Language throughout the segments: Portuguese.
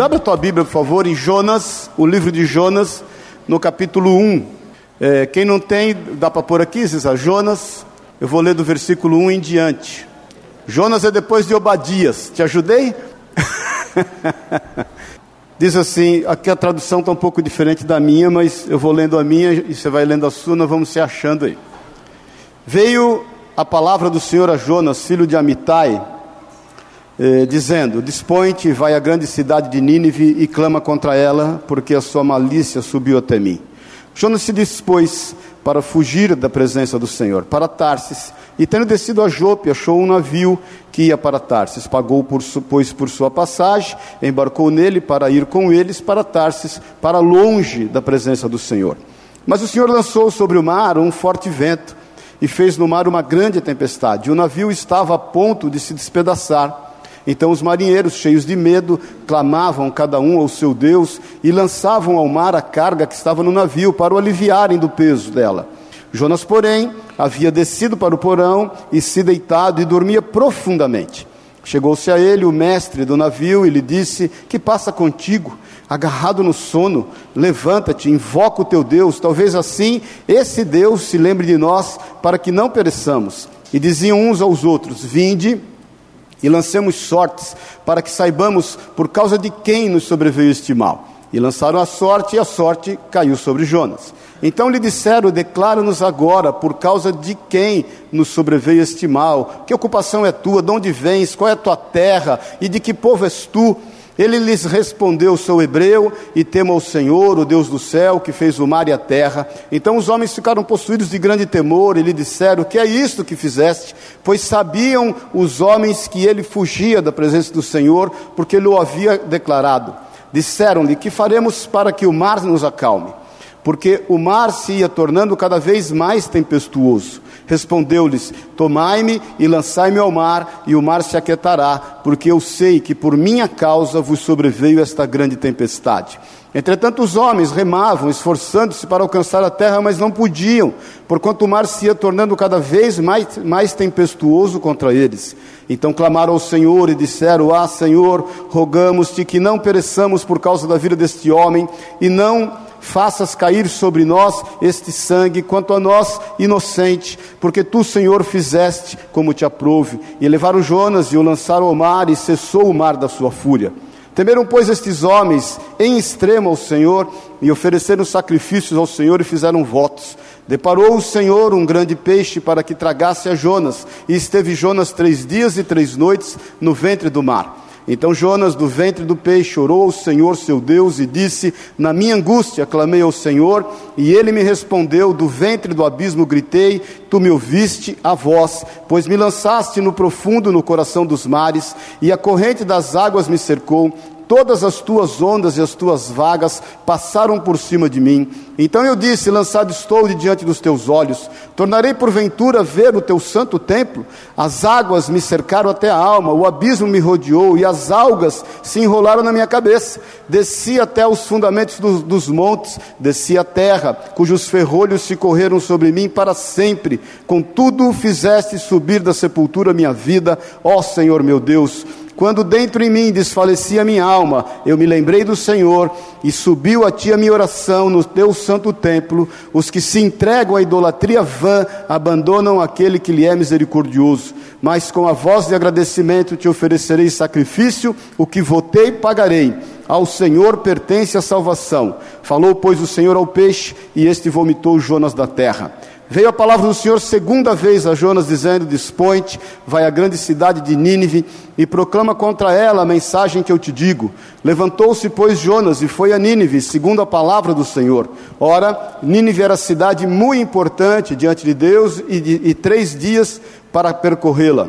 Abra a tua Bíblia, por favor, em Jonas, o livro de Jonas, no capítulo 1. É, quem não tem, dá para pôr aqui, César? Jonas, eu vou ler do versículo 1 em diante. Jonas é depois de Obadias. Te ajudei? Diz assim, aqui a tradução está um pouco diferente da minha, mas eu vou lendo a minha e você vai lendo a sua, nós vamos se achando aí. Veio a palavra do Senhor a Jonas, filho de Amitai, eh, dizendo: Dispõe-te vai à grande cidade de Nínive e clama contra ela, porque a sua malícia subiu até mim. Jonas se dispôs para fugir da presença do Senhor, para Tarsis, e tendo descido a Jope, achou um navio que ia para Tarsis, pagou por, pois por sua passagem, embarcou nele para ir com eles para Tarsis, para longe da presença do Senhor. Mas o Senhor lançou sobre o mar um forte vento, e fez no mar uma grande tempestade, o navio estava a ponto de se despedaçar. Então os marinheiros, cheios de medo, clamavam cada um ao seu Deus e lançavam ao mar a carga que estava no navio para o aliviarem do peso dela. Jonas, porém, havia descido para o porão e se deitado e dormia profundamente. Chegou-se a ele o mestre do navio e lhe disse: Que passa contigo? Agarrado no sono, levanta-te, invoca o teu Deus, talvez assim esse Deus se lembre de nós, para que não pereçamos. E diziam uns aos outros: Vinde e lancemos sortes, para que saibamos por causa de quem nos sobreveio este mal. E lançaram a sorte, e a sorte caiu sobre Jonas. Então lhe disseram: Declara-nos agora por causa de quem nos sobreveio este mal. Que ocupação é tua? De onde vens? Qual é a tua terra? E de que povo és tu? Ele lhes respondeu: Sou hebreu e temo ao Senhor, o Deus do céu, que fez o mar e a terra. Então os homens ficaram possuídos de grande temor e lhe disseram: Que é isto que fizeste? Pois sabiam os homens que ele fugia da presença do Senhor, porque ele o havia declarado. Disseram-lhe: Que faremos para que o mar nos acalme? Porque o mar se ia tornando cada vez mais tempestuoso. Respondeu-lhes: Tomai-me e lançai-me ao mar, e o mar se aquietará, porque eu sei que por minha causa vos sobreveio esta grande tempestade. Entretanto, os homens remavam, esforçando-se para alcançar a terra, mas não podiam, porquanto o mar se ia tornando cada vez mais, mais tempestuoso contra eles. Então clamaram ao Senhor e disseram: Ah, Senhor, rogamos-te que não pereçamos por causa da vida deste homem, e não faças cair sobre nós este sangue, quanto a nós, inocente, porque tu, Senhor, fizeste como te aprouve. E levaram Jonas e o lançaram ao mar, e cessou o mar da sua fúria. Temeram, pois, estes homens em extremo ao Senhor, e ofereceram sacrifícios ao Senhor e fizeram votos. Deparou o Senhor um grande peixe para que tragasse a Jonas, e esteve Jonas três dias e três noites no ventre do mar. Então Jonas, do ventre do peixe, orou ao Senhor seu Deus e disse: Na minha angústia clamei ao Senhor, e ele me respondeu: Do ventre do abismo gritei, tu me ouviste a voz, pois me lançaste no profundo no coração dos mares, e a corrente das águas me cercou todas as tuas ondas e as tuas vagas passaram por cima de mim. Então eu disse: Lançado estou de diante dos teus olhos, tornarei porventura ver o teu santo templo. As águas me cercaram até a alma, o abismo me rodeou e as algas se enrolaram na minha cabeça. Desci até os fundamentos dos, dos montes, desci a terra, cujos ferrolhos se correram sobre mim para sempre. Contudo, fizeste subir da sepultura minha vida, ó Senhor meu Deus. Quando dentro em mim desfalecia minha alma, eu me lembrei do Senhor e subiu a ti a minha oração no teu santo templo. Os que se entregam à idolatria vã abandonam aquele que lhe é misericordioso. Mas com a voz de agradecimento te oferecerei sacrifício, o que votei pagarei. Ao Senhor pertence a salvação. Falou, pois, o Senhor ao peixe, e este vomitou Jonas da terra. Veio a palavra do Senhor segunda vez a Jonas, dizendo: Dispõe-te, vai à grande cidade de Nínive e proclama contra ela a mensagem que eu te digo. Levantou-se, pois, Jonas e foi a Nínive, segundo a palavra do Senhor. Ora, Nínive era cidade muito importante diante de Deus e, de, e três dias para percorrê-la.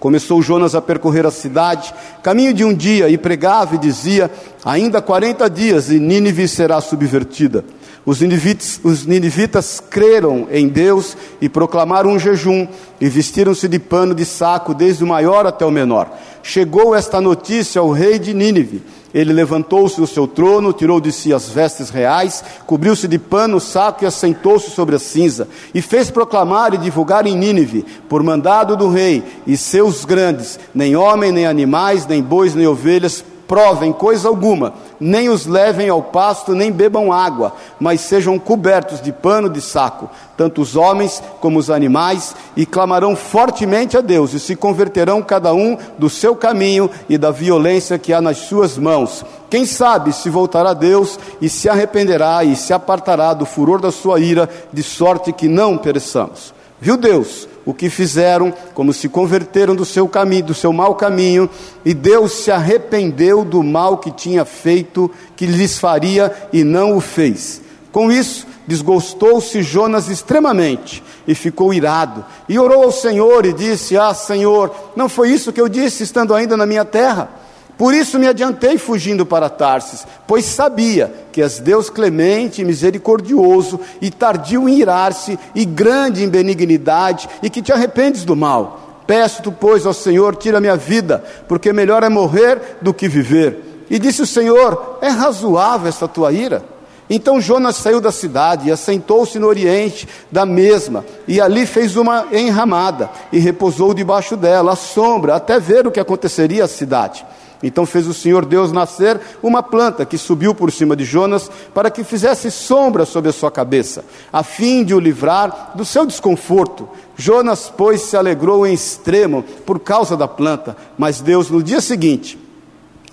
Começou Jonas a percorrer a cidade, caminho de um dia, e pregava e dizia: Ainda quarenta dias e Nínive será subvertida. Os ninivitas, os ninivitas creram em Deus e proclamaram um jejum e vestiram-se de pano de saco, desde o maior até o menor. Chegou esta notícia ao rei de Nínive. Ele levantou-se do seu trono, tirou de si as vestes reais, cobriu-se de pano, saco e assentou-se sobre a cinza, e fez proclamar e divulgar em Nínive, por mandado do rei e seus grandes, nem homem, nem animais, nem bois, nem ovelhas, provem coisa alguma, nem os levem ao pasto, nem bebam água, mas sejam cobertos de pano de saco, tanto os homens como os animais, e clamarão fortemente a Deus, e se converterão cada um do seu caminho e da violência que há nas suas mãos. Quem sabe se voltará a Deus e se arrependerá e se apartará do furor da sua ira, de sorte que não pereçamos. Viu Deus o que fizeram, como se converteram do seu caminho, do seu mau caminho, e Deus se arrependeu do mal que tinha feito, que lhes faria e não o fez. Com isso, desgostou-se Jonas extremamente e ficou irado, e orou ao Senhor e disse: Ah, Senhor, não foi isso que eu disse estando ainda na minha terra? Por isso me adiantei fugindo para Tarsis, pois sabia que és Deus clemente misericordioso, e tardio em irar-se, e grande em benignidade, e que te arrependes do mal. Peço-te, pois, ao Senhor, tira minha vida, porque melhor é morrer do que viver. E disse o Senhor: É razoável esta tua ira? Então Jonas saiu da cidade e assentou-se no oriente da mesma, e ali fez uma enramada, e repousou debaixo dela, à sombra, até ver o que aconteceria à cidade. Então fez o Senhor Deus nascer uma planta que subiu por cima de Jonas para que fizesse sombra sobre a sua cabeça, a fim de o livrar do seu desconforto. Jonas, pois, se alegrou em extremo por causa da planta, mas Deus, no dia seguinte,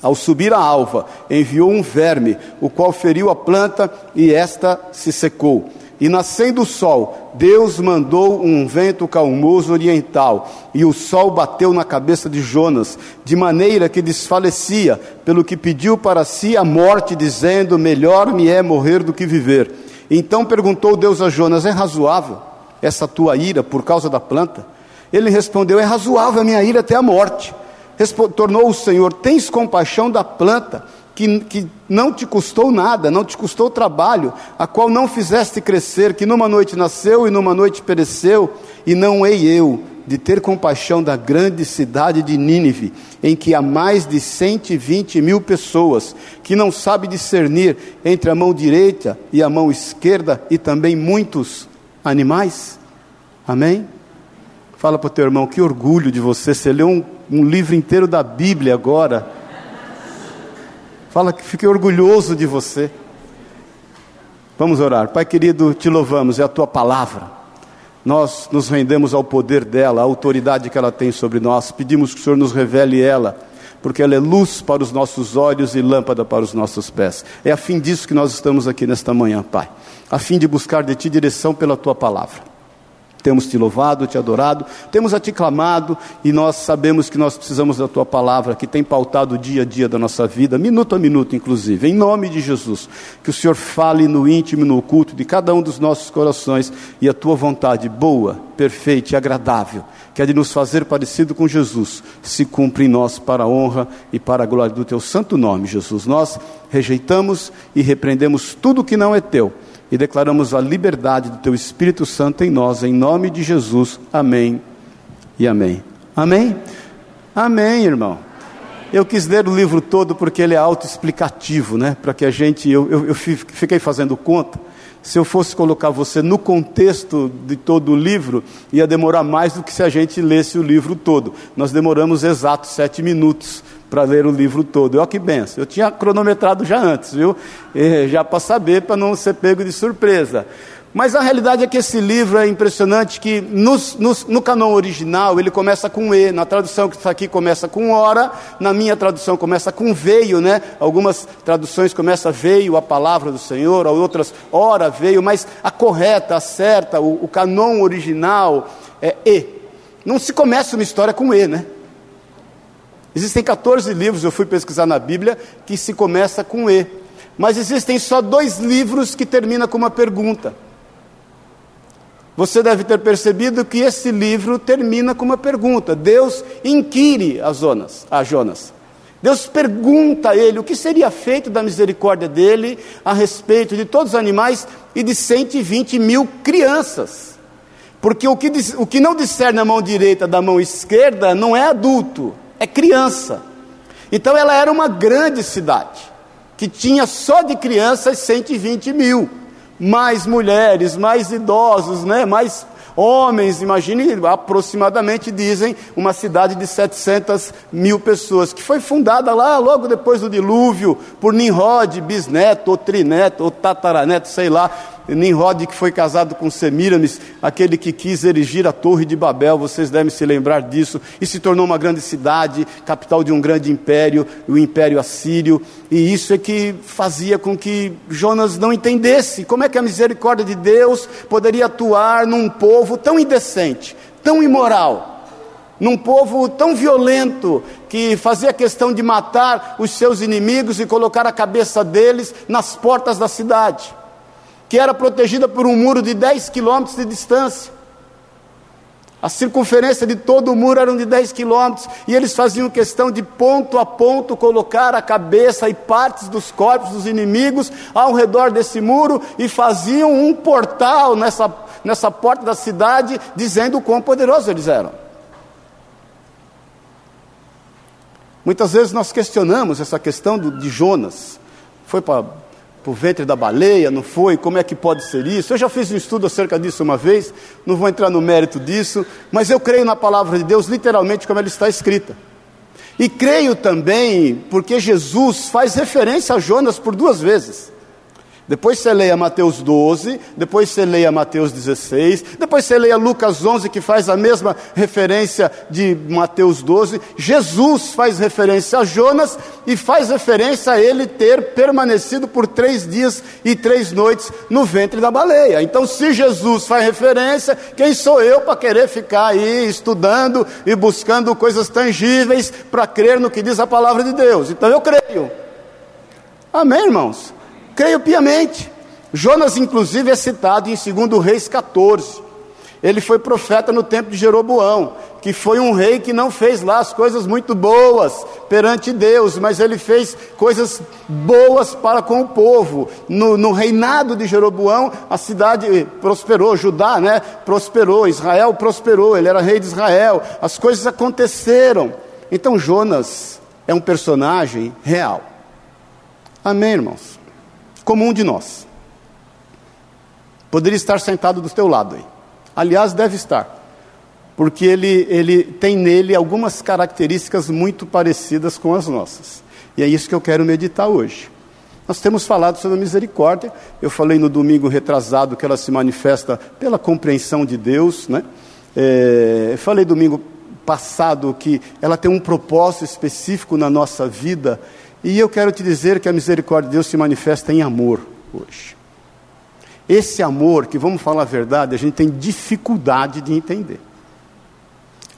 ao subir a alva, enviou um verme, o qual feriu a planta e esta se secou. E nascendo o sol, Deus mandou um vento calmoso oriental, e o sol bateu na cabeça de Jonas, de maneira que desfalecia, pelo que pediu para si a morte, dizendo: Melhor me é morrer do que viver. Então perguntou Deus a Jonas: É razoável essa tua ira por causa da planta? Ele respondeu: É razoável a minha ira até a morte. Tornou o Senhor: Tens compaixão da planta que, que não te custou nada, não te custou trabalho, a qual não fizeste crescer, que numa noite nasceu e numa noite pereceu, e não hei eu de ter compaixão da grande cidade de Nínive, em que há mais de 120 mil pessoas, que não sabe discernir entre a mão direita e a mão esquerda, e também muitos animais? Amém? Fala para o teu irmão, que orgulho de você, você leu um, um livro inteiro da Bíblia agora Fala que fiquei orgulhoso de você. Vamos orar. Pai querido, te louvamos, é a tua palavra. Nós nos rendemos ao poder dela, à autoridade que ela tem sobre nós. Pedimos que o Senhor nos revele ela, porque ela é luz para os nossos olhos e lâmpada para os nossos pés. É a fim disso que nós estamos aqui nesta manhã, Pai, a fim de buscar de ti direção pela tua palavra. Temos te louvado, te adorado, temos a te clamado e nós sabemos que nós precisamos da tua palavra que tem pautado o dia a dia da nossa vida, minuto a minuto, inclusive. Em nome de Jesus, que o Senhor fale no íntimo no oculto de cada um dos nossos corações e a tua vontade boa, perfeita e agradável, que é de nos fazer parecido com Jesus, se cumpre em nós para a honra e para a glória do teu santo nome, Jesus. Nós rejeitamos e repreendemos tudo que não é teu e declaramos a liberdade do Teu Espírito Santo em nós, em nome de Jesus. Amém e amém. Amém? Amém, irmão. Eu quis ler o livro todo porque ele é autoexplicativo, né? Para que a gente. Eu, eu, eu fiquei fazendo conta. Se eu fosse colocar você no contexto de todo o livro, ia demorar mais do que se a gente lesse o livro todo. Nós demoramos exatos sete minutos para ler o livro todo. Olha que benção. Eu tinha cronometrado já antes, viu? E já para saber, para não ser pego de surpresa. Mas a realidade é que esse livro é impressionante que nos, nos, no canon original ele começa com E, na tradução que está aqui começa com hora, na minha tradução começa com veio, né? Algumas traduções começa veio a palavra do Senhor, outras hora veio, mas a correta, a certa, o, o canon original é E. Não se começa uma história com E, né? Existem 14 livros, eu fui pesquisar na Bíblia, que se começa com E. Mas existem só dois livros que terminam com uma pergunta. Você deve ter percebido que esse livro termina com uma pergunta. Deus inquire a Jonas, a Jonas. Deus pergunta a ele o que seria feito da misericórdia dele a respeito de todos os animais e de 120 mil crianças. Porque o que, o que não discerne a mão direita da mão esquerda não é adulto, é criança. Então ela era uma grande cidade, que tinha só de crianças 120 mil, mais mulheres, mais idosos, né? mais Homens, imagine, aproximadamente dizem, uma cidade de 700 mil pessoas, que foi fundada lá logo depois do dilúvio, por Nimrod, bisneto, ou trineto, ou tataraneto, sei lá, Nimrod, que foi casado com Semiramis, aquele que quis erigir a Torre de Babel, vocês devem se lembrar disso, e se tornou uma grande cidade, capital de um grande império, o Império Assírio, e isso é que fazia com que Jonas não entendesse como é que a misericórdia de Deus poderia atuar num povo tão indecente, tão imoral num povo tão violento que fazia questão de matar os seus inimigos e colocar a cabeça deles nas portas da cidade que era protegida por um muro de 10 quilômetros de distância. A circunferência de todo o muro era de 10 quilômetros, e eles faziam questão de ponto a ponto colocar a cabeça e partes dos corpos dos inimigos ao redor desse muro e faziam um portal nessa, nessa porta da cidade, dizendo o quão poderosos eles eram. Muitas vezes nós questionamos essa questão do, de Jonas. Foi para para o ventre da baleia, não foi? Como é que pode ser isso? Eu já fiz um estudo acerca disso uma vez, não vou entrar no mérito disso, mas eu creio na palavra de Deus literalmente como ela está escrita. E creio também porque Jesus faz referência a Jonas por duas vezes. Depois você leia Mateus 12, depois você leia Mateus 16, depois você leia Lucas 11, que faz a mesma referência de Mateus 12. Jesus faz referência a Jonas e faz referência a ele ter permanecido por três dias e três noites no ventre da baleia. Então, se Jesus faz referência, quem sou eu para querer ficar aí estudando e buscando coisas tangíveis para crer no que diz a palavra de Deus? Então, eu creio. Amém, irmãos? Creio piamente. Jonas, inclusive, é citado em 2 Reis 14. Ele foi profeta no tempo de Jeroboão, que foi um rei que não fez lá as coisas muito boas perante Deus, mas ele fez coisas boas para com o povo. No, no reinado de Jeroboão, a cidade prosperou, Judá, né, prosperou, Israel prosperou, ele era rei de Israel, as coisas aconteceram. Então Jonas é um personagem real. Amém, irmãos? Como um de nós. Poderia estar sentado do teu lado aí. Aliás, deve estar, porque ele, ele tem nele algumas características muito parecidas com as nossas. E é isso que eu quero meditar hoje. Nós temos falado sobre a misericórdia. Eu falei no domingo retrasado que ela se manifesta pela compreensão de Deus, né? É, falei domingo passado que ela tem um propósito específico na nossa vida e eu quero te dizer que a misericórdia de Deus se manifesta em amor hoje. Esse amor, que vamos falar a verdade, a gente tem dificuldade de entender.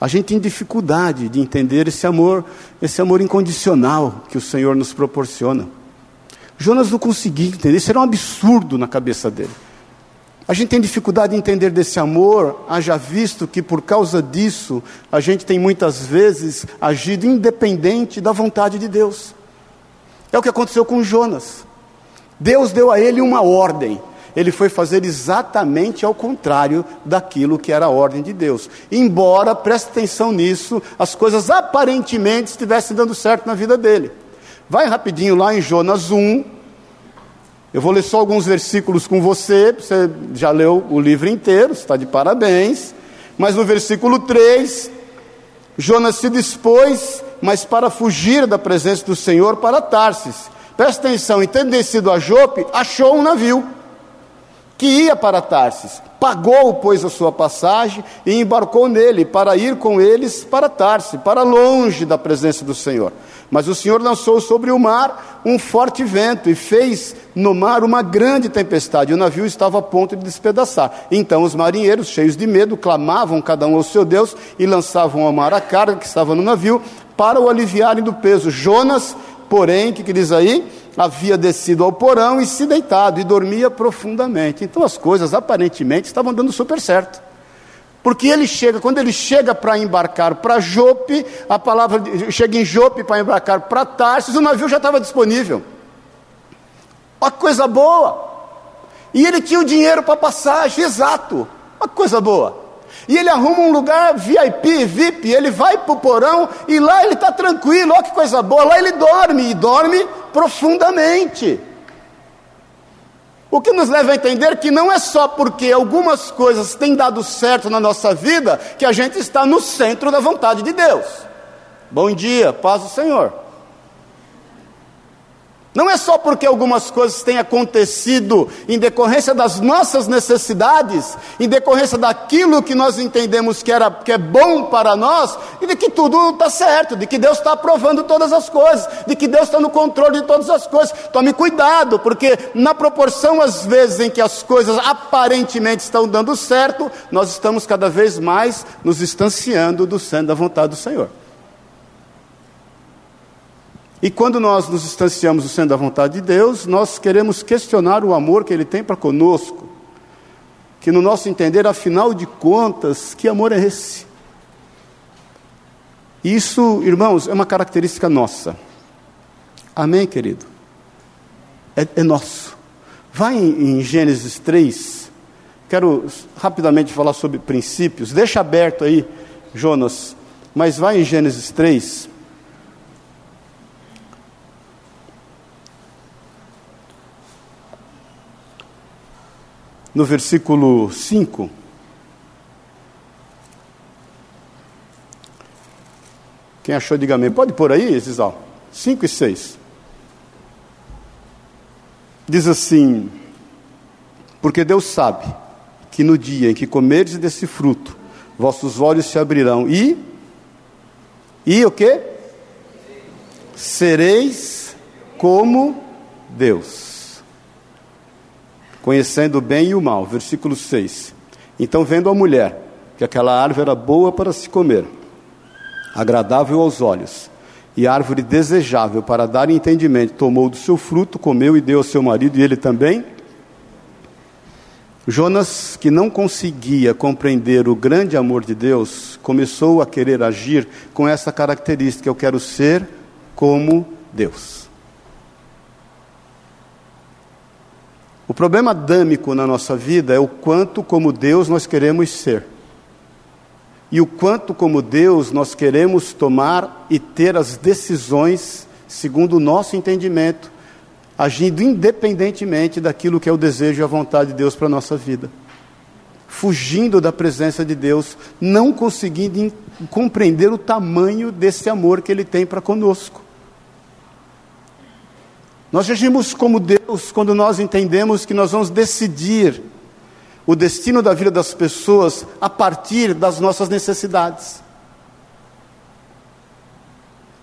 A gente tem dificuldade de entender esse amor, esse amor incondicional que o Senhor nos proporciona. Jonas não conseguia entender, isso era um absurdo na cabeça dele. A gente tem dificuldade de entender desse amor, haja visto que por causa disso a gente tem muitas vezes agido independente da vontade de Deus. É o que aconteceu com Jonas. Deus deu a ele uma ordem. Ele foi fazer exatamente ao contrário daquilo que era a ordem de Deus. Embora, preste atenção nisso, as coisas aparentemente estivessem dando certo na vida dele. Vai rapidinho lá em Jonas 1. Eu vou ler só alguns versículos com você. Você já leu o livro inteiro, está de parabéns. Mas no versículo 3, Jonas se dispôs mas para fugir da presença do Senhor para Tarsis. Presta atenção, e tendo descido a Jope, achou um navio que ia para Tarsis. Pagou, pois, a sua passagem e embarcou nele para ir com eles para Tarsis, para longe da presença do Senhor. Mas o Senhor lançou sobre o mar um forte vento e fez no mar uma grande tempestade. O navio estava a ponto de despedaçar. Então os marinheiros, cheios de medo, clamavam cada um ao seu Deus e lançavam ao mar a carga que estava no navio para o aliviarem do peso. Jonas, porém, que, que diz aí? Havia descido ao porão e se deitado e dormia profundamente. Então as coisas aparentemente estavam dando super certo. Porque ele chega, quando ele chega para embarcar para Jope, a palavra chega em Jope para embarcar para Tarsis, o navio já estava disponível. Uma coisa boa. E ele tinha o dinheiro para passagem, exato. Uma coisa boa. E ele arruma um lugar VIP, VIP, ele vai para o porão e lá ele está tranquilo, olha que coisa boa, lá ele dorme, e dorme profundamente. O que nos leva a entender que não é só porque algumas coisas têm dado certo na nossa vida que a gente está no centro da vontade de Deus. Bom dia, paz do Senhor. Não é só porque algumas coisas têm acontecido em decorrência das nossas necessidades, em decorrência daquilo que nós entendemos que, era, que é bom para nós, e de que tudo está certo, de que Deus está aprovando todas as coisas, de que Deus está no controle de todas as coisas. Tome cuidado, porque na proporção, às vezes, em que as coisas aparentemente estão dando certo, nós estamos cada vez mais nos distanciando do centro da vontade do Senhor. E quando nós nos distanciamos do centro da vontade de Deus, nós queremos questionar o amor que Ele tem para conosco. Que no nosso entender, afinal de contas, que amor é esse? Isso, irmãos, é uma característica nossa. Amém, querido? É, é nosso. Vai em, em Gênesis 3. Quero rapidamente falar sobre princípios. Deixa aberto aí, Jonas. Mas vai em Gênesis 3. No versículo 5. Quem achou, diga amém. Pode pôr aí, Zizal? 5 e 6. Diz assim: Porque Deus sabe que no dia em que comerdes desse fruto, vossos olhos se abrirão e. E o que? Sereis como Deus conhecendo o bem e o mal. Versículo 6. Então, vendo a mulher que aquela árvore era boa para se comer, agradável aos olhos, e árvore desejável para dar entendimento, tomou do seu fruto, comeu e deu ao seu marido, e ele também. Jonas, que não conseguia compreender o grande amor de Deus, começou a querer agir com essa característica: eu quero ser como Deus. O problema adâmico na nossa vida é o quanto, como Deus, nós queremos ser. E o quanto, como Deus, nós queremos tomar e ter as decisões segundo o nosso entendimento, agindo independentemente daquilo que é o desejo e a vontade de Deus para a nossa vida. Fugindo da presença de Deus, não conseguindo compreender o tamanho desse amor que Ele tem para conosco. Nós agimos como Deus quando nós entendemos que nós vamos decidir o destino da vida das pessoas a partir das nossas necessidades.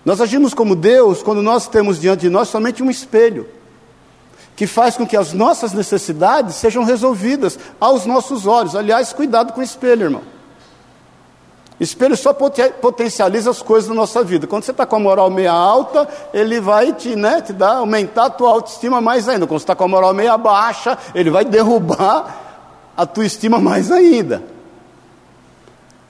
Nós agimos como Deus quando nós temos diante de nós somente um espelho, que faz com que as nossas necessidades sejam resolvidas aos nossos olhos. Aliás, cuidado com o espelho, irmão. Espelho só potencializa as coisas da nossa vida. Quando você está com a moral meia alta, ele vai te, né, te dar, aumentar a tua autoestima mais ainda. Quando você está com a moral meia baixa, ele vai derrubar a tua estima mais ainda.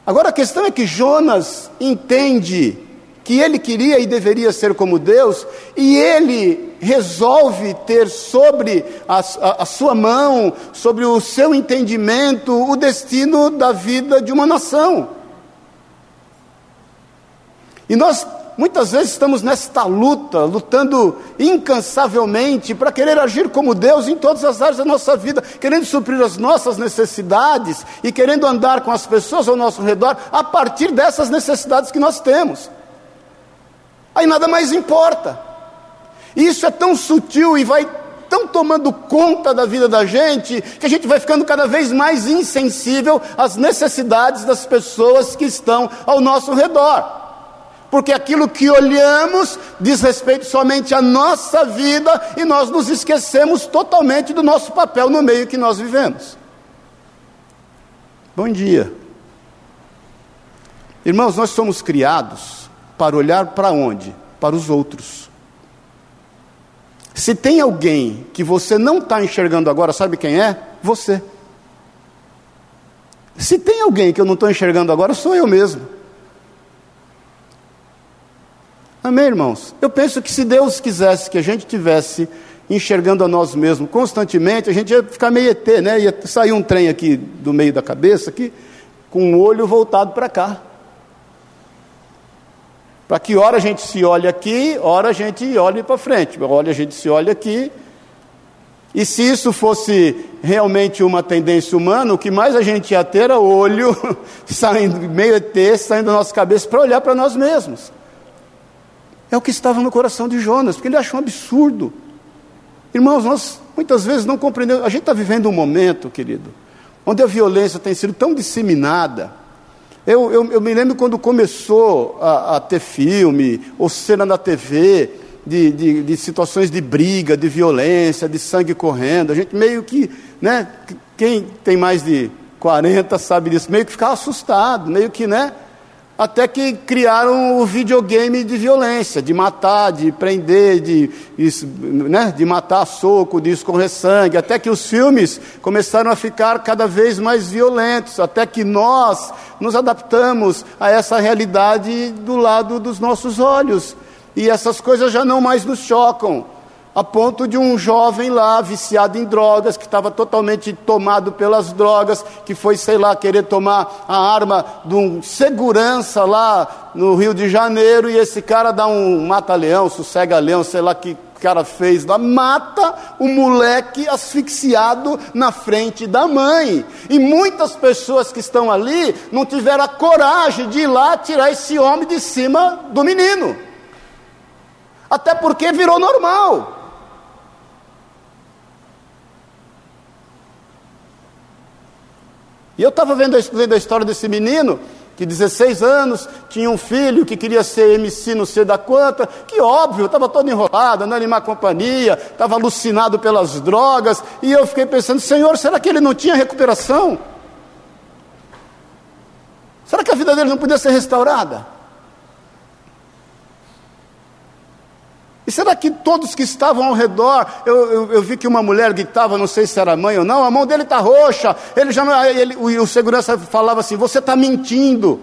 Agora a questão é que Jonas entende que ele queria e deveria ser como Deus, e ele resolve ter sobre a, a, a, sua mão, sobre o seu entendimento, o destino da vida de uma nação. E nós muitas vezes estamos nesta luta, lutando incansavelmente para querer agir como Deus em todas as áreas da nossa vida, querendo suprir as nossas necessidades e querendo andar com as pessoas ao nosso redor a partir dessas necessidades que nós temos. Aí nada mais importa. E isso é tão sutil e vai tão tomando conta da vida da gente que a gente vai ficando cada vez mais insensível às necessidades das pessoas que estão ao nosso redor porque aquilo que olhamos diz respeito somente à nossa vida e nós nos esquecemos totalmente do nosso papel no meio que nós vivemos. Bom dia. Irmãos, nós somos criados para olhar para onde? Para os outros. Se tem alguém que você não está enxergando agora, sabe quem é? Você. Se tem alguém que eu não estou enxergando agora, sou eu mesmo. Amém, irmãos? Eu penso que se Deus quisesse que a gente tivesse enxergando a nós mesmos constantemente, a gente ia ficar meio ET, né? Ia sair um trem aqui do meio da cabeça, aqui, com o olho voltado para cá. Para que hora a gente se olhe aqui, hora a gente olhe para frente, hora a gente se olhe aqui. E se isso fosse realmente uma tendência humana, o que mais a gente ia ter era olho saindo, meio ET, saindo da nossa cabeça para olhar para nós mesmos. É o que estava no coração de Jonas, porque ele achou um absurdo. Irmãos, nós muitas vezes não compreendemos. A gente está vivendo um momento, querido, onde a violência tem sido tão disseminada. Eu, eu, eu me lembro quando começou a, a, ter filme ou cena na TV de, de, de situações de briga, de violência, de sangue correndo. A gente meio que, né? Quem tem mais de 40 sabe disso, meio que ficava assustado, meio que, né? Até que criaram o videogame de violência, de matar, de prender, de, né, de matar a soco, de escorrer sangue, até que os filmes começaram a ficar cada vez mais violentos, até que nós nos adaptamos a essa realidade do lado dos nossos olhos. E essas coisas já não mais nos chocam a ponto de um jovem lá, viciado em drogas, que estava totalmente tomado pelas drogas, que foi, sei lá, querer tomar a arma de um segurança lá no Rio de Janeiro, e esse cara dá um mata-leão, sossega-leão, sei lá que cara fez lá, mata o moleque asfixiado na frente da mãe. E muitas pessoas que estão ali não tiveram a coragem de ir lá tirar esse homem de cima do menino. Até porque virou normal. E eu estava vendo, vendo a história desse menino, que 16 anos, tinha um filho que queria ser MC não sei da quanta, que óbvio, estava todo enrolado, em má companhia, estava alucinado pelas drogas, e eu fiquei pensando, Senhor, será que ele não tinha recuperação? Será que a vida dele não podia ser restaurada? E será que todos que estavam ao redor, eu, eu, eu vi que uma mulher gritava, não sei se era mãe ou não, a mão dele está roxa, ele já ele, o, o segurança falava assim: você está mentindo.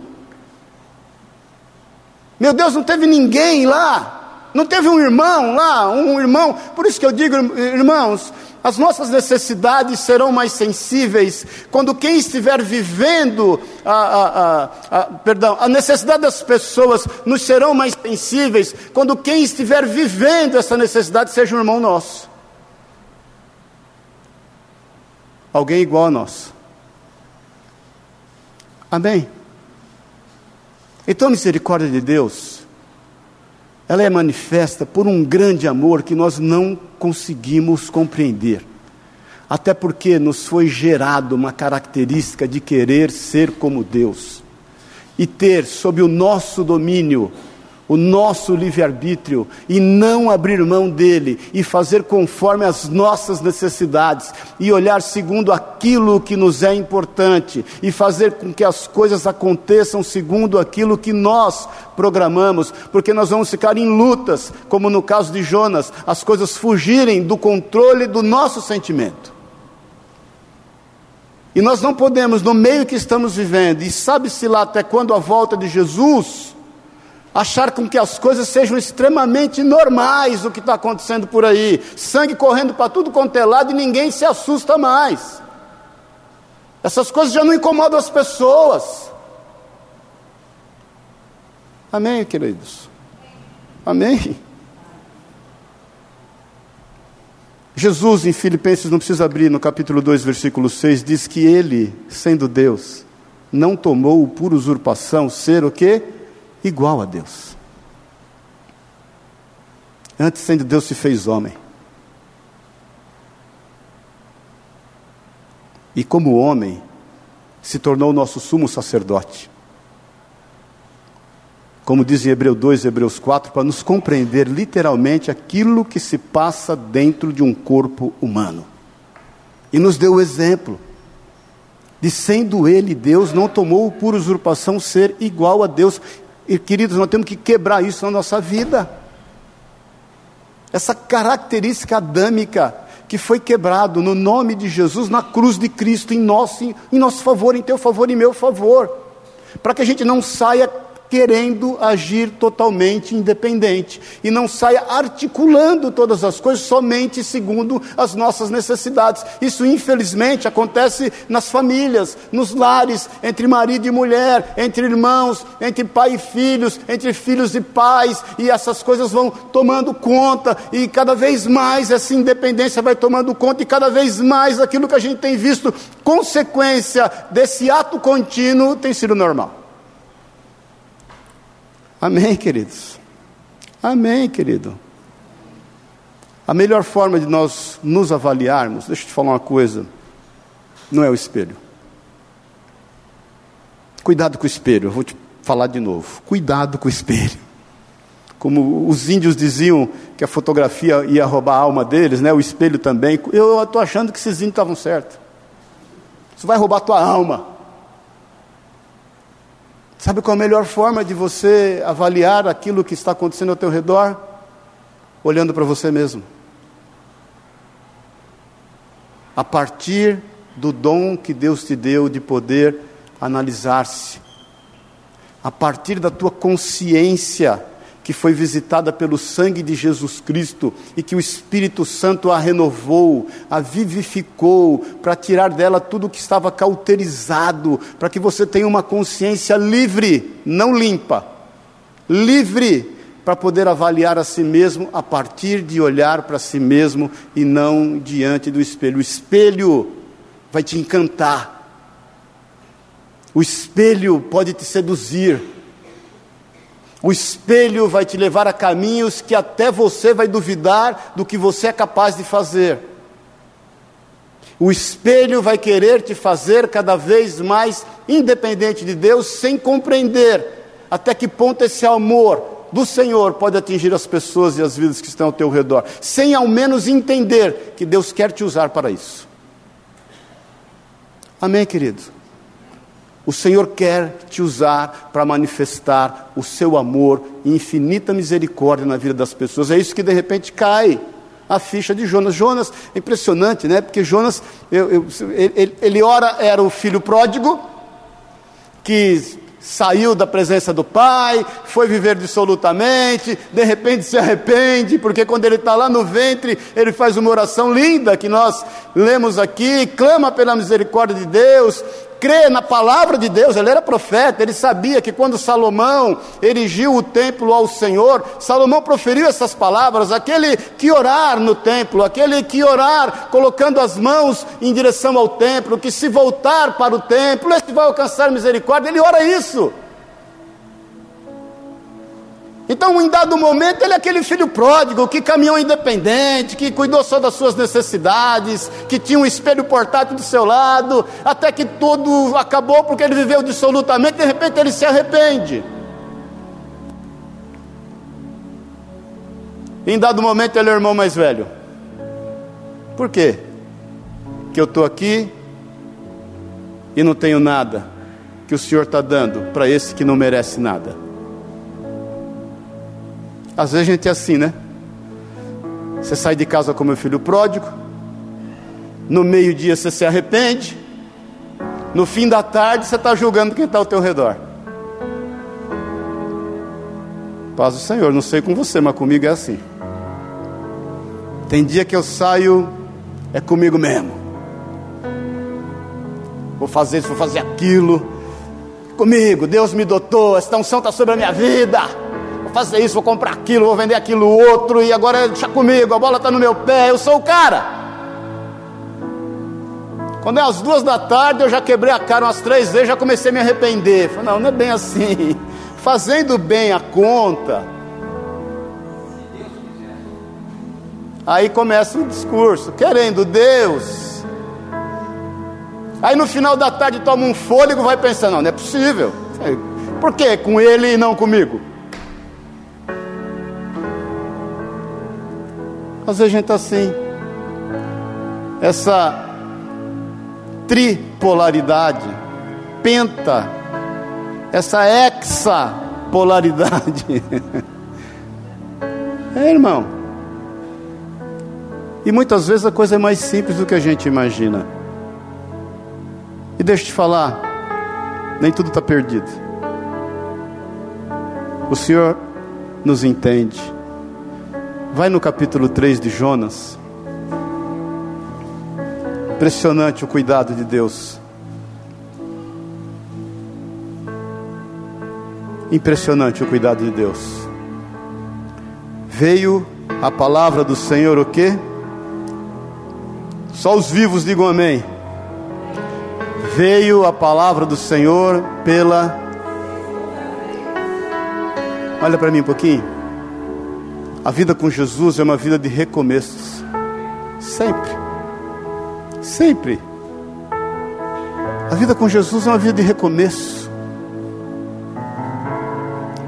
Meu Deus, não teve ninguém lá, não teve um irmão lá, um irmão, por isso que eu digo, irmãos, as nossas necessidades serão mais sensíveis quando quem estiver vivendo, a, a, a, perdão, a necessidade das pessoas nos serão mais sensíveis quando quem estiver vivendo essa necessidade seja um irmão nosso. Alguém igual a nós. Amém? Então, misericórdia de Deus ela é manifesta por um grande amor que nós não conseguimos compreender. Até porque nos foi gerado uma característica de querer ser como Deus e ter sob o nosso domínio o nosso livre-arbítrio e não abrir mão dele e fazer conforme as nossas necessidades e olhar segundo aquilo que nos é importante e fazer com que as coisas aconteçam segundo aquilo que nós programamos, porque nós vamos ficar em lutas, como no caso de Jonas, as coisas fugirem do controle do nosso sentimento. E nós não podemos, no meio que estamos vivendo, e sabe-se lá até quando a volta de Jesus, achar com que as coisas sejam extremamente normais o que está acontecendo por aí, sangue correndo para tudo quanto é lado e ninguém se assusta mais. Essas coisas já não incomodam as pessoas. Amém, queridos? Amém? Jesus, em Filipenses, não precisa abrir, no capítulo 2, versículo 6, diz que ele, sendo Deus, não tomou por usurpação ser o que? Igual a Deus. Antes, sendo Deus, se fez homem. E como homem, se tornou nosso sumo sacerdote. Como diz em Hebreu 2 Hebreus 4, para nos compreender literalmente aquilo que se passa dentro de um corpo humano. E nos deu o exemplo de sendo ele Deus, não tomou por usurpação ser igual a Deus, e queridos, nós temos que quebrar isso na nossa vida. Essa característica adâmica que foi quebrado no nome de Jesus na cruz de Cristo em nosso, em nosso favor, em teu favor e meu favor. Para que a gente não saia querendo agir totalmente independente e não saia articulando todas as coisas somente segundo as nossas necessidades. Isso, infelizmente, acontece nas famílias, nos lares, entre marido e mulher, entre irmãos, entre pai e filhos, entre filhos e pais, e essas coisas vão tomando conta, e cada vez mais essa independência vai tomando conta, e cada vez mais aquilo que a gente tem visto, consequência desse ato contínuo, tem sido normal. Amém, queridos? Amém, querido. A melhor forma de nós nos avaliarmos, deixa eu te falar uma coisa, não é o espelho. Cuidado com o espelho, eu vou te falar de novo. Cuidado com o espelho. Como os índios diziam que a fotografia ia roubar a alma deles, né? o espelho também. Eu estou achando que esses índios estavam certos. Isso vai roubar a tua alma. Sabe qual a melhor forma de você avaliar aquilo que está acontecendo ao teu redor? Olhando para você mesmo. A partir do dom que Deus te deu de poder analisar-se. A partir da tua consciência que foi visitada pelo sangue de Jesus Cristo e que o Espírito Santo a renovou, a vivificou, para tirar dela tudo que estava cauterizado, para que você tenha uma consciência livre, não limpa, livre para poder avaliar a si mesmo a partir de olhar para si mesmo e não diante do espelho. O espelho vai te encantar. O espelho pode te seduzir. O espelho vai te levar a caminhos que até você vai duvidar do que você é capaz de fazer. O espelho vai querer te fazer cada vez mais independente de Deus, sem compreender até que ponto esse amor do Senhor pode atingir as pessoas e as vidas que estão ao teu redor, sem ao menos entender que Deus quer te usar para isso. Amém, querido? O Senhor quer te usar para manifestar o seu amor e infinita misericórdia na vida das pessoas. É isso que de repente cai a ficha de Jonas. Jonas é impressionante, né? Porque Jonas, eu, eu, ele, ele ora era o filho pródigo, que saiu da presença do pai, foi viver dissolutamente, de repente se arrepende, porque quando ele está lá no ventre, ele faz uma oração linda que nós lemos aqui, clama pela misericórdia de Deus, crê na palavra de Deus, ele era profeta, ele sabia que quando Salomão erigiu o templo ao Senhor, Salomão proferiu essas palavras: aquele que orar no templo, aquele que orar colocando as mãos em direção ao templo, que se voltar para o templo, esse vai alcançar misericórdia, ele ora isso. Então, em dado momento, ele é aquele filho pródigo que caminhou independente, que cuidou só das suas necessidades, que tinha um espelho portátil do seu lado, até que tudo acabou porque ele viveu dissolutamente, de repente ele se arrepende. Em dado momento, ele é o irmão mais velho. Por quê? Que eu estou aqui e não tenho nada que o Senhor está dando para esse que não merece nada. Às vezes a gente é assim, né? Você sai de casa com meu filho pródigo, no meio-dia você se arrepende, no fim da tarde você está julgando quem está ao teu redor. Paz do Senhor, não sei com você, mas comigo é assim. Tem dia que eu saio, é comigo mesmo. Vou fazer isso, vou fazer aquilo. Comigo, Deus me dotou, esta unção está sobre a minha vida fazer isso, vou comprar aquilo, vou vender aquilo outro, e agora deixa comigo, a bola está no meu pé, eu sou o cara. Quando é às duas da tarde, eu já quebrei a cara umas três vezes, já comecei a me arrepender. Falei, não, não é bem assim. Fazendo bem a conta. Aí começa o discurso, querendo Deus. Aí no final da tarde toma um fôlego, vai pensando, não, não é possível. Por que com ele e não comigo? Às vezes a gente está assim. Essa tripolaridade, penta, essa hexapolaridade. é, irmão. E muitas vezes a coisa é mais simples do que a gente imagina. E deixa eu te falar, nem tudo está perdido. O Senhor nos entende. Vai no capítulo 3 de Jonas. Impressionante o cuidado de Deus. Impressionante o cuidado de Deus. Veio a palavra do Senhor o quê? Só os vivos digam amém. Veio a palavra do Senhor pela Olha para mim um pouquinho. A vida com Jesus é uma vida de recomeços. Sempre. Sempre. A vida com Jesus é uma vida de recomeço.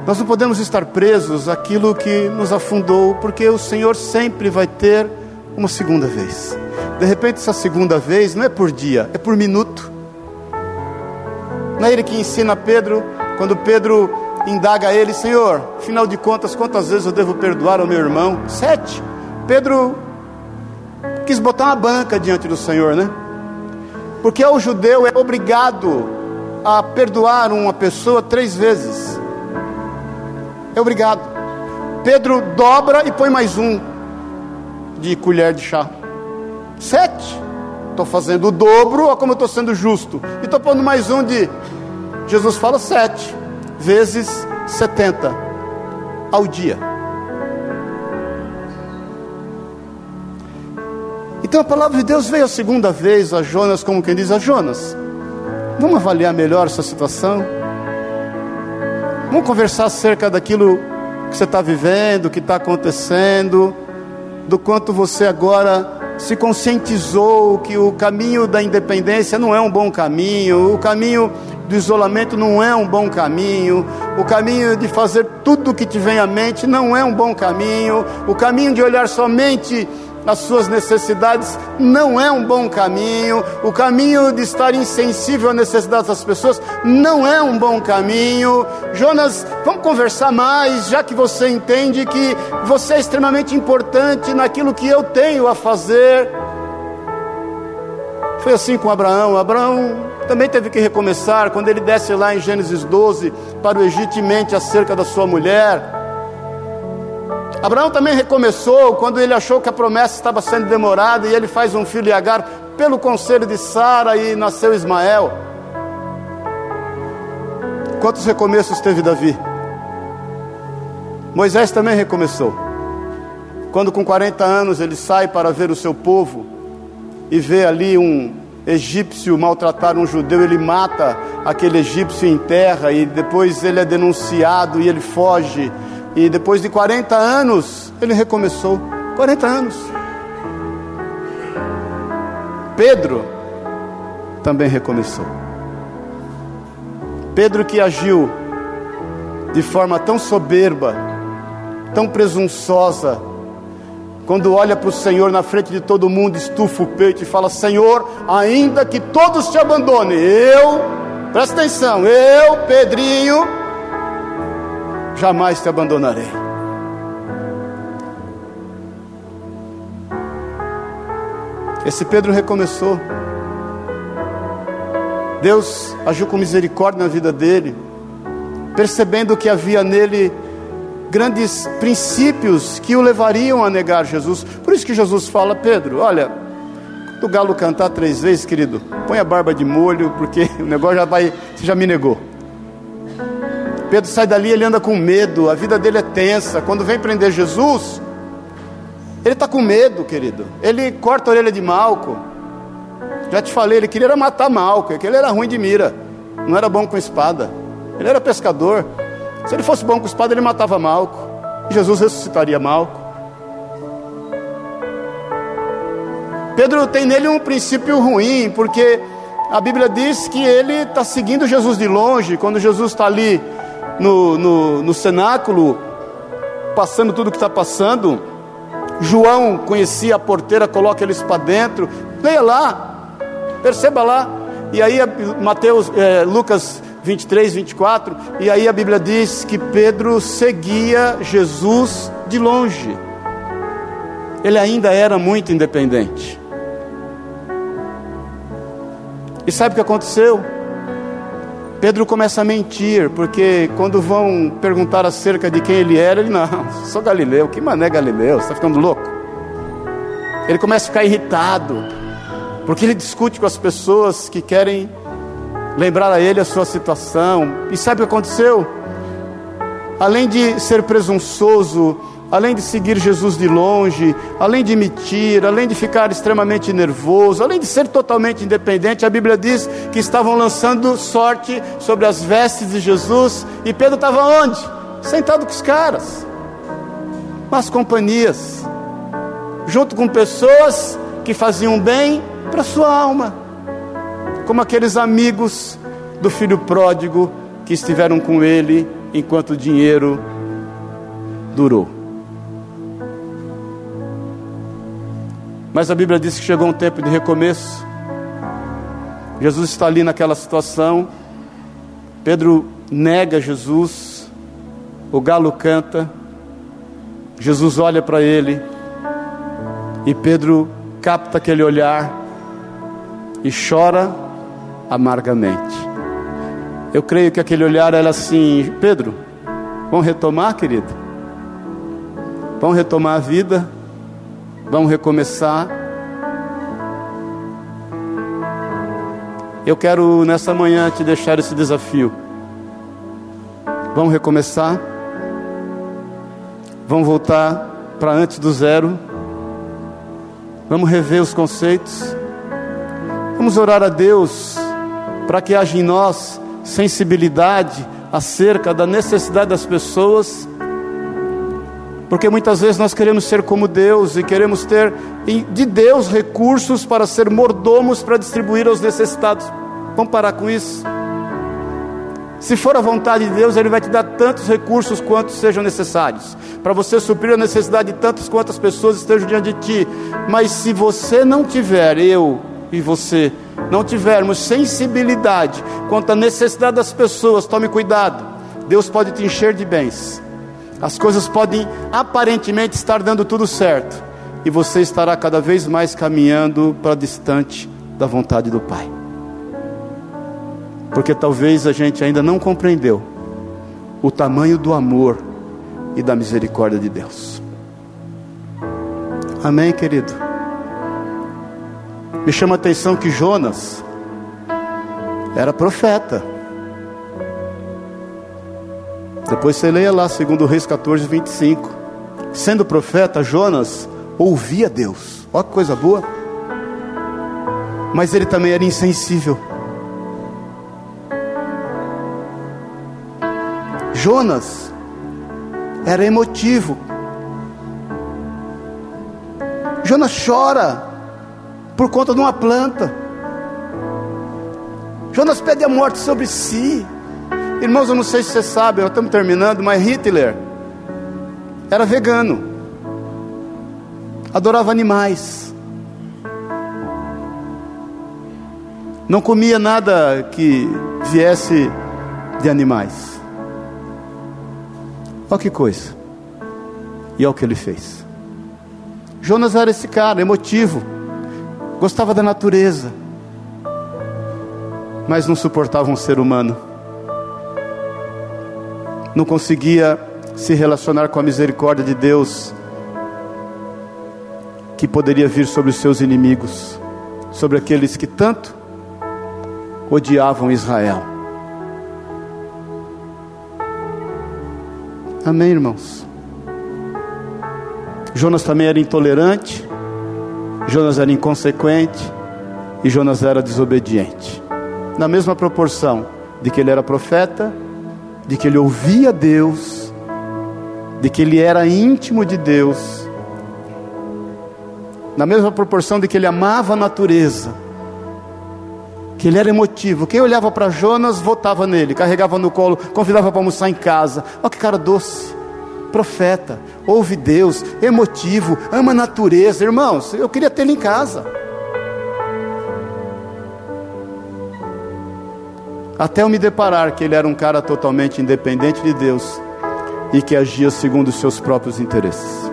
Nós não podemos estar presos àquilo que nos afundou, porque o Senhor sempre vai ter uma segunda vez. De repente, essa segunda vez não é por dia, é por minuto. Não é ele que ensina Pedro, quando Pedro indaga ele: Senhor, afinal de contas, quantas vezes eu devo perdoar ao meu irmão? Sete. Pedro quis botar uma banca diante do Senhor, né? Porque o judeu é obrigado a perdoar uma pessoa três vezes. É obrigado. Pedro dobra e põe mais um de colher de chá. Sete. Estou fazendo o dobro, olha como eu estou sendo justo. E estou pondo mais um de. Jesus fala sete vezes setenta ao dia. Então a palavra de Deus veio a segunda vez a Jonas, como quem diz a Jonas. Vamos avaliar melhor essa situação. Vamos conversar acerca daquilo que você está vivendo, que está acontecendo, do quanto você agora se conscientizou que o caminho da independência não é um bom caminho, o caminho do isolamento não é um bom caminho, o caminho de fazer tudo o que te vem à mente não é um bom caminho, o caminho de olhar somente as suas necessidades não é um bom caminho, o caminho de estar insensível às necessidades das pessoas não é um bom caminho. Jonas, vamos conversar mais, já que você entende que você é extremamente importante naquilo que eu tenho a fazer. Foi assim com Abraão. Abraão também teve que recomeçar quando ele desce lá em Gênesis 12 para o Egito e mente acerca da sua mulher. Abraão também recomeçou quando ele achou que a promessa estava sendo demorada e ele faz um filho de Agar pelo conselho de Sara e nasceu Ismael. Quantos recomeços teve Davi? Moisés também recomeçou. Quando com 40 anos ele sai para ver o seu povo e vê ali um egípcio maltratar um judeu, ele mata aquele egípcio em terra e depois ele é denunciado e ele foge e depois de 40 anos, ele recomeçou. 40 anos. Pedro também recomeçou. Pedro que agiu de forma tão soberba, tão presunçosa, quando olha para o Senhor na frente de todo mundo, estufa o peito e fala: Senhor, ainda que todos te abandonem, eu, presta atenção, eu, Pedrinho, jamais te abandonarei. Esse Pedro recomeçou. Deus agiu com misericórdia na vida dele, percebendo que havia nele grandes princípios que o levariam a negar Jesus. Por isso que Jesus fala, Pedro, olha, quando o galo cantar três vezes, querido, põe a barba de molho, porque o negócio já vai, você já me negou. Pedro sai dali, ele anda com medo, a vida dele é tensa. Quando vem prender Jesus, ele está com medo, querido. Ele corta a orelha de Malco. Já te falei, ele queria matar Malco, que ele era ruim de mira, não era bom com espada. Ele era pescador. Se ele fosse bom com espada, ele matava Malco. Jesus ressuscitaria Malco. Pedro tem nele um princípio ruim, porque a Bíblia diz que ele está seguindo Jesus de longe, quando Jesus está ali no, no, no cenáculo, passando tudo o que está passando. João conhecia a porteira, coloca eles para dentro. Leia lá, perceba lá. E aí, Mateus, é, Lucas 23, 24. E aí a Bíblia diz que Pedro seguia Jesus de longe. Ele ainda era muito independente. E sabe o que aconteceu? Pedro começa a mentir, porque quando vão perguntar acerca de quem ele era, ele não, sou Galileu, que mané Galileu, você está ficando louco? Ele começa a ficar irritado, porque ele discute com as pessoas que querem lembrar a ele a sua situação. E sabe o que aconteceu? Além de ser presunçoso, além de seguir Jesus de longe, além de mentir, além de ficar extremamente nervoso, além de ser totalmente independente, a Bíblia diz que estavam lançando sorte sobre as vestes de Jesus e Pedro estava onde? Sentado com os caras, nas companhias, junto com pessoas que faziam bem para sua alma como aqueles amigos do filho pródigo que estiveram com ele enquanto o dinheiro durou. Mas a Bíblia diz que chegou um tempo de recomeço. Jesus está ali naquela situação. Pedro nega Jesus. O galo canta. Jesus olha para ele. E Pedro capta aquele olhar e chora amargamente. Eu creio que aquele olhar era assim: Pedro, vamos retomar, querido? Vamos retomar a vida? Vamos recomeçar? Eu quero nessa manhã te deixar esse desafio. Vamos recomeçar? Vamos voltar para antes do zero? Vamos rever os conceitos? Vamos orar a Deus para que haja em nós sensibilidade acerca da necessidade das pessoas, porque muitas vezes nós queremos ser como Deus e queremos ter de Deus recursos para ser mordomos para distribuir aos necessitados. Vamos parar com isso. Se for a vontade de Deus, Ele vai te dar tantos recursos quantos sejam necessários, para você suprir a necessidade de tantas quantas pessoas estejam diante de ti. Mas se você não tiver, eu e você, não tivermos sensibilidade quanto à necessidade das pessoas, tome cuidado. Deus pode te encher de bens. As coisas podem aparentemente estar dando tudo certo, e você estará cada vez mais caminhando para distante da vontade do Pai. Porque talvez a gente ainda não compreendeu o tamanho do amor e da misericórdia de Deus. Amém, querido? Me chama a atenção que Jonas era profeta. Depois você leia lá, segundo Reis 14, 25. Sendo profeta, Jonas ouvia Deus. Olha que coisa boa. Mas ele também era insensível. Jonas era emotivo. Jonas chora por conta de uma planta. Jonas pede a morte sobre si. Irmãos, eu não sei se vocês sabem, estamos terminando, mas Hitler era vegano, adorava animais, não comia nada que viesse de animais. Olha que coisa, e olha o que ele fez. Jonas era esse cara, emotivo gostava da natureza, mas não suportava um ser humano, não conseguia se relacionar com a misericórdia de Deus que poderia vir sobre os seus inimigos, sobre aqueles que tanto odiavam Israel. Amém, irmãos? Jonas também era intolerante, Jonas era inconsequente e Jonas era desobediente. Na mesma proporção de que ele era profeta, de que ele ouvia Deus, de que ele era íntimo de Deus, na mesma proporção de que ele amava a natureza, que ele era emotivo. Quem olhava para Jonas votava nele, carregava no colo, convidava para almoçar em casa. Olha que cara doce profeta, ouve Deus, emotivo, ama a natureza. Irmãos, eu queria ele em casa. Até eu me deparar que ele era um cara totalmente independente de Deus e que agia segundo os seus próprios interesses.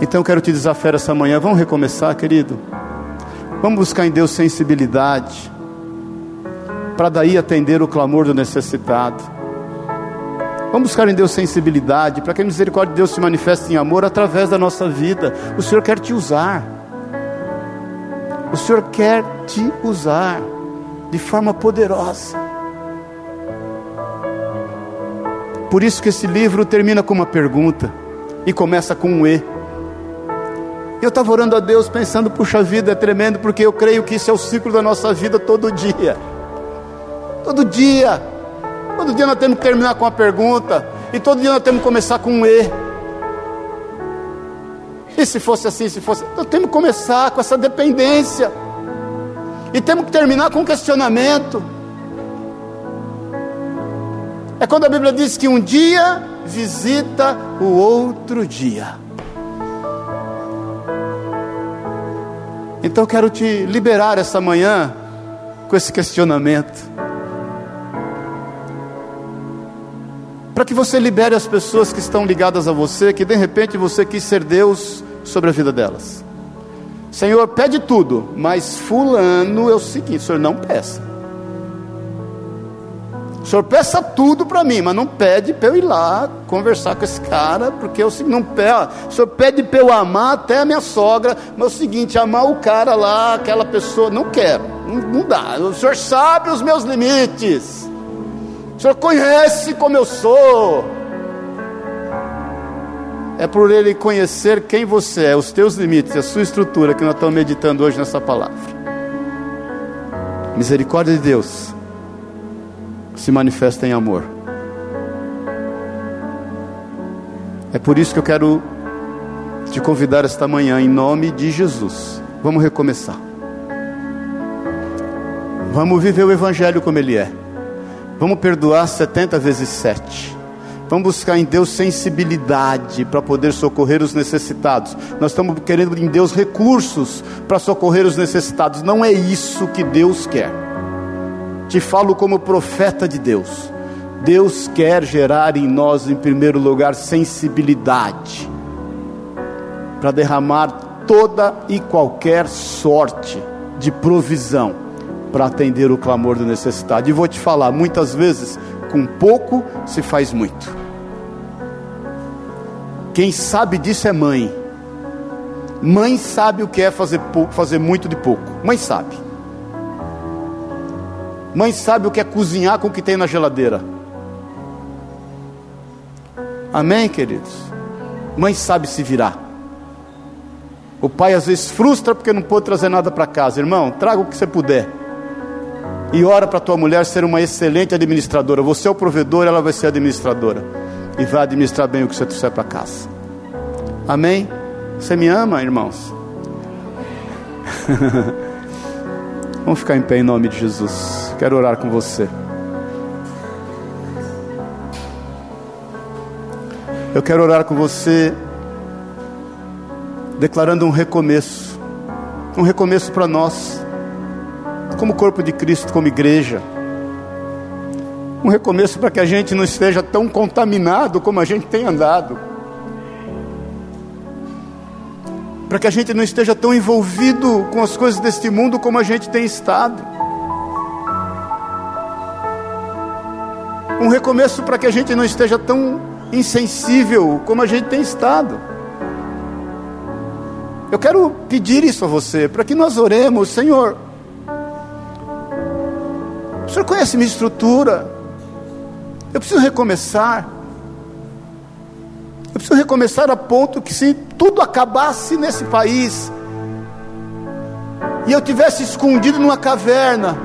Então eu quero te desafiar essa manhã. Vamos recomeçar, querido. Vamos buscar em Deus sensibilidade. para daí atender o clamor do necessitado. Vamos buscar em Deus sensibilidade, para que a misericórdia de Deus se manifeste em amor através da nossa vida. O Senhor quer te usar. O Senhor quer te usar de forma poderosa. Por isso que esse livro termina com uma pergunta e começa com um E. Eu estava orando a Deus pensando, puxa vida, é tremendo, porque eu creio que isso é o ciclo da nossa vida todo dia. Todo dia. Todo dia nós temos que terminar com uma pergunta. E todo dia nós temos que começar com um E. E se fosse assim, se fosse. Nós temos que começar com essa dependência. E temos que terminar com um questionamento. É quando a Bíblia diz que um dia visita o outro dia. Então eu quero te liberar essa manhã com esse questionamento. Para que você libere as pessoas que estão ligadas a você, que de repente você quis ser Deus sobre a vida delas. Senhor, pede tudo, mas fulano é o seguinte, Senhor, não peça. O senhor peça tudo para mim, mas não pede para eu ir lá conversar com esse cara, porque eu não pede. O senhor pede para eu amar até a minha sogra, mas é o seguinte, amar o cara lá, aquela pessoa, não quero, não, não dá. O senhor sabe os meus limites. O senhor conhece como eu sou. É por ele conhecer quem você é, os teus limites, a sua estrutura que nós estamos meditando hoje nessa palavra. Misericórdia de Deus se manifesta em amor. É por isso que eu quero te convidar esta manhã, em nome de Jesus. Vamos recomeçar. Vamos viver o Evangelho como ele é. Vamos perdoar 70 vezes 7. Vamos buscar em Deus sensibilidade para poder socorrer os necessitados. Nós estamos querendo em Deus recursos para socorrer os necessitados. Não é isso que Deus quer. Te falo como profeta de Deus. Deus quer gerar em nós, em primeiro lugar, sensibilidade para derramar toda e qualquer sorte de provisão para atender o clamor do necessitado. E vou te falar, muitas vezes, com pouco se faz muito. Quem sabe disso é mãe. Mãe sabe o que é fazer, pouco, fazer muito de pouco. Mãe sabe. Mãe sabe o que é cozinhar com o que tem na geladeira. Amém, queridos? Mãe sabe se virar. O pai às vezes frustra porque não pôde trazer nada para casa. Irmão, traga o que você puder. E ora para tua mulher ser uma excelente administradora. Você é o provedor, ela vai ser administradora. E vai administrar bem o que você trouxer para casa. Amém? Você me ama, irmãos? Vamos ficar em pé em nome de Jesus. Quero orar com você. Eu quero orar com você, declarando um recomeço. Um recomeço para nós como corpo de Cristo, como igreja. Um recomeço para que a gente não esteja tão contaminado como a gente tem andado. Para que a gente não esteja tão envolvido com as coisas deste mundo como a gente tem estado. Um recomeço para que a gente não esteja tão insensível como a gente tem estado. Eu quero pedir isso a você, para que nós oremos, Senhor o senhor conhece minha estrutura. Eu preciso recomeçar. Eu preciso recomeçar a ponto que se tudo acabasse nesse país e eu tivesse escondido numa caverna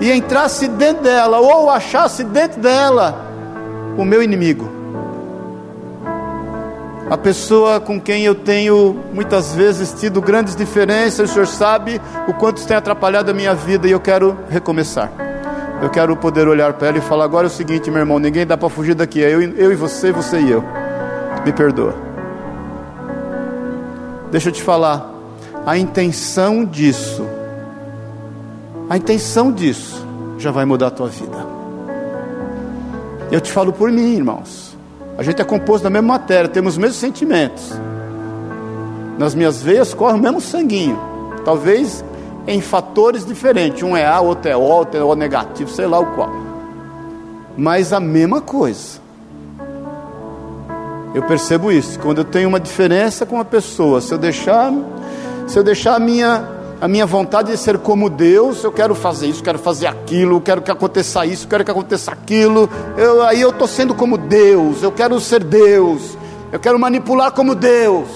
e entrasse dentro dela ou achasse dentro dela o meu inimigo. A pessoa com quem eu tenho muitas vezes tido grandes diferenças, o Senhor sabe o quanto isso tem atrapalhado a minha vida e eu quero recomeçar. Eu quero poder olhar para ela e falar: agora é o seguinte, meu irmão, ninguém dá para fugir daqui, é eu, eu e você, você e eu. Me perdoa. Deixa eu te falar, a intenção disso, a intenção disso já vai mudar a tua vida. Eu te falo por mim, irmãos. A gente é composto da mesma matéria, temos os mesmos sentimentos. Nas minhas veias corre o mesmo sanguinho. Talvez em fatores diferentes. Um é A, outro é O, outro é O negativo, sei lá o qual. Mas a mesma coisa. Eu percebo isso. Quando eu tenho uma diferença com uma pessoa, se eu deixar, se eu deixar a minha a minha vontade de ser como Deus, eu quero fazer isso, quero fazer aquilo, quero que aconteça isso, quero que aconteça aquilo. Eu, aí eu estou sendo como Deus, eu quero ser Deus, eu quero manipular como Deus.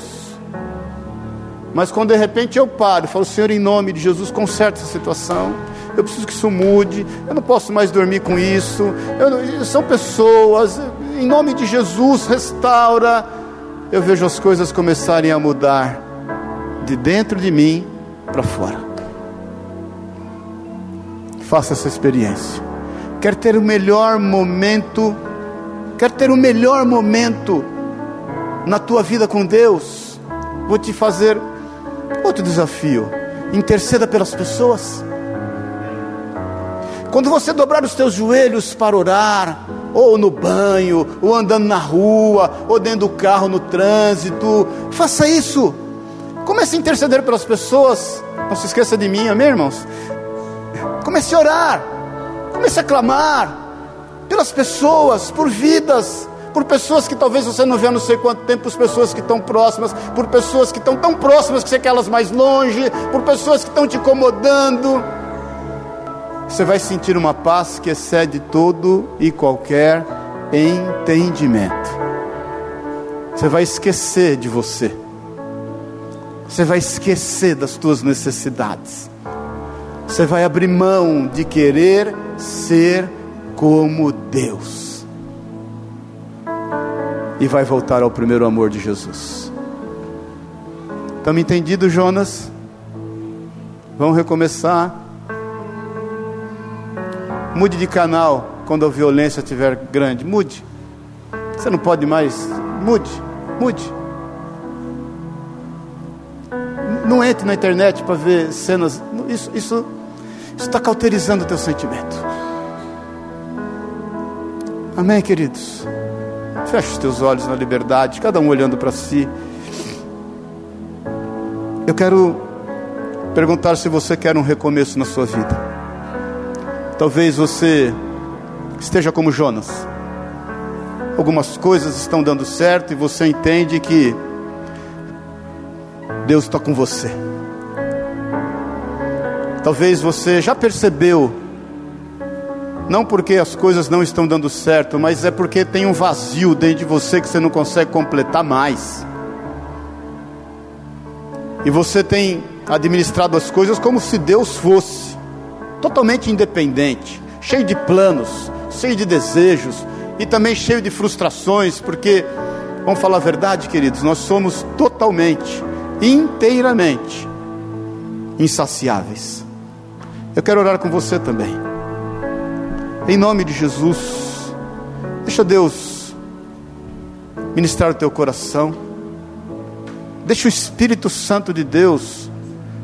Mas quando de repente eu paro falo, Senhor, em nome de Jesus, conserta essa situação. Eu preciso que isso mude. Eu não posso mais dormir com isso. Eu, são pessoas. Em nome de Jesus, restaura. Eu vejo as coisas começarem a mudar de dentro de mim para fora. Faça essa experiência. Quer ter o melhor momento? Quer ter o melhor momento na tua vida com Deus? Vou te fazer outro desafio. Interceda pelas pessoas. Quando você dobrar os teus joelhos para orar, ou no banho, ou andando na rua, ou dentro do carro no trânsito, faça isso. Comece a interceder pelas pessoas. Não se esqueça de mim, amém, irmãos? Comece a orar. Comece a clamar pelas pessoas, por vidas, por pessoas que talvez você não vê há não sei quanto tempo, por pessoas que estão próximas, por pessoas que estão tão próximas que você quer elas mais longe, por pessoas que estão te incomodando. Você vai sentir uma paz que excede todo e qualquer entendimento. Você vai esquecer de você. Você vai esquecer das tuas necessidades. Você vai abrir mão de querer ser como Deus. E vai voltar ao primeiro amor de Jesus. Estamos entendidos, Jonas? Vamos recomeçar. Mude de canal quando a violência estiver grande. Mude. Você não pode mais. Mude, mude. Não entre na internet para ver cenas. Isso isso está cauterizando o teu sentimento. Amém, queridos? Feche os teus olhos na liberdade, cada um olhando para si. Eu quero perguntar se você quer um recomeço na sua vida. Talvez você esteja como Jonas. Algumas coisas estão dando certo e você entende que Deus está com você. Talvez você já percebeu, não porque as coisas não estão dando certo, mas é porque tem um vazio dentro de você que você não consegue completar mais. E você tem administrado as coisas como se Deus fosse, totalmente independente, cheio de planos, cheio de desejos e também cheio de frustrações, porque, vamos falar a verdade, queridos, nós somos totalmente inteiramente insaciáveis. Eu quero orar com você também. Em nome de Jesus, deixa Deus ministrar o teu coração. Deixa o Espírito Santo de Deus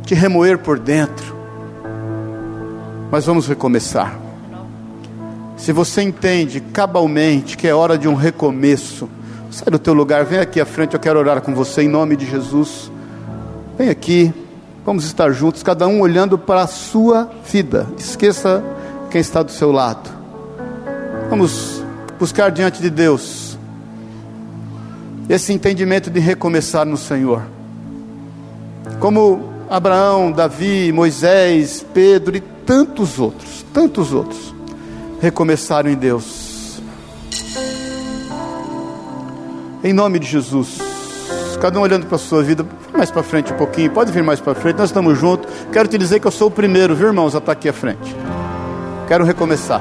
te remoer por dentro. Mas vamos recomeçar. Se você entende cabalmente que é hora de um recomeço, sai do teu lugar, vem aqui à frente, eu quero orar com você em nome de Jesus. Vem aqui, vamos estar juntos, cada um olhando para a sua vida. Esqueça quem está do seu lado. Vamos buscar diante de Deus esse entendimento de recomeçar no Senhor. Como Abraão, Davi, Moisés, Pedro e tantos outros, tantos outros recomeçaram em Deus. Em nome de Jesus, cada um olhando para a sua vida, mais para frente um pouquinho, pode vir mais para frente, nós estamos juntos. Quero te dizer que eu sou o primeiro, viu irmãos, a estar aqui à frente. Quero recomeçar.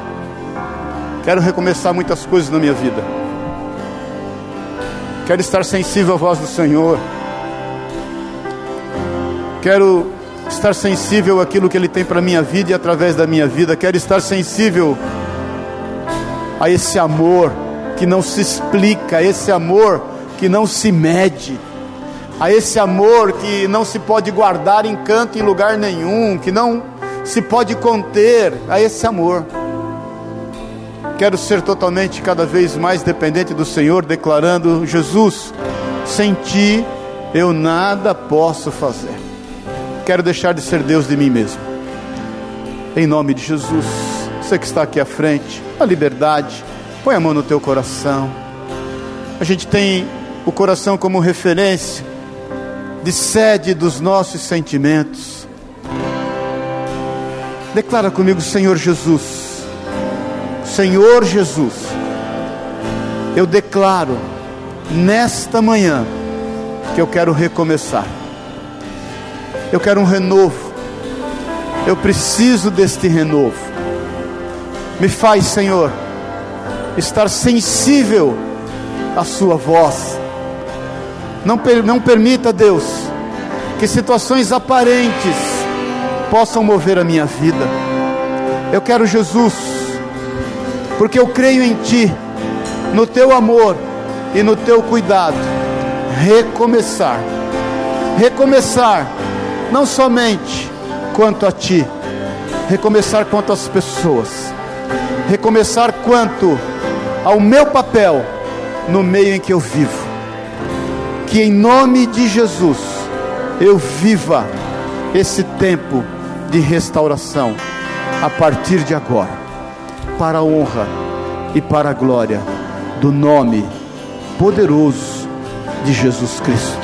Quero recomeçar muitas coisas na minha vida. Quero estar sensível à voz do Senhor. Quero estar sensível àquilo que Ele tem para a minha vida e através da minha vida. Quero estar sensível a esse amor que não se explica, a esse amor que não se mede a esse amor que não se pode guardar em canto em lugar nenhum, que não se pode conter, a esse amor. Quero ser totalmente cada vez mais dependente do Senhor, declarando: Jesus, sem ti eu nada posso fazer. quero deixar de ser Deus de mim mesmo. Em nome de Jesus, você que está aqui à frente, a liberdade, põe a mão no teu coração. A gente tem o coração como referência de sede dos nossos sentimentos. Declara comigo, Senhor Jesus. Senhor Jesus, eu declaro nesta manhã que eu quero recomeçar. Eu quero um renovo. Eu preciso deste renovo. Me faz, Senhor, estar sensível à Sua voz. Não, não permita, Deus, que situações aparentes possam mover a minha vida. Eu quero Jesus, porque eu creio em Ti, no Teu amor e no Teu cuidado. Recomeçar, recomeçar, não somente quanto a Ti, recomeçar quanto às pessoas, recomeçar quanto ao meu papel no meio em que eu vivo. Que em nome de Jesus eu viva esse tempo de restauração a partir de agora, para a honra e para a glória do nome poderoso de Jesus Cristo.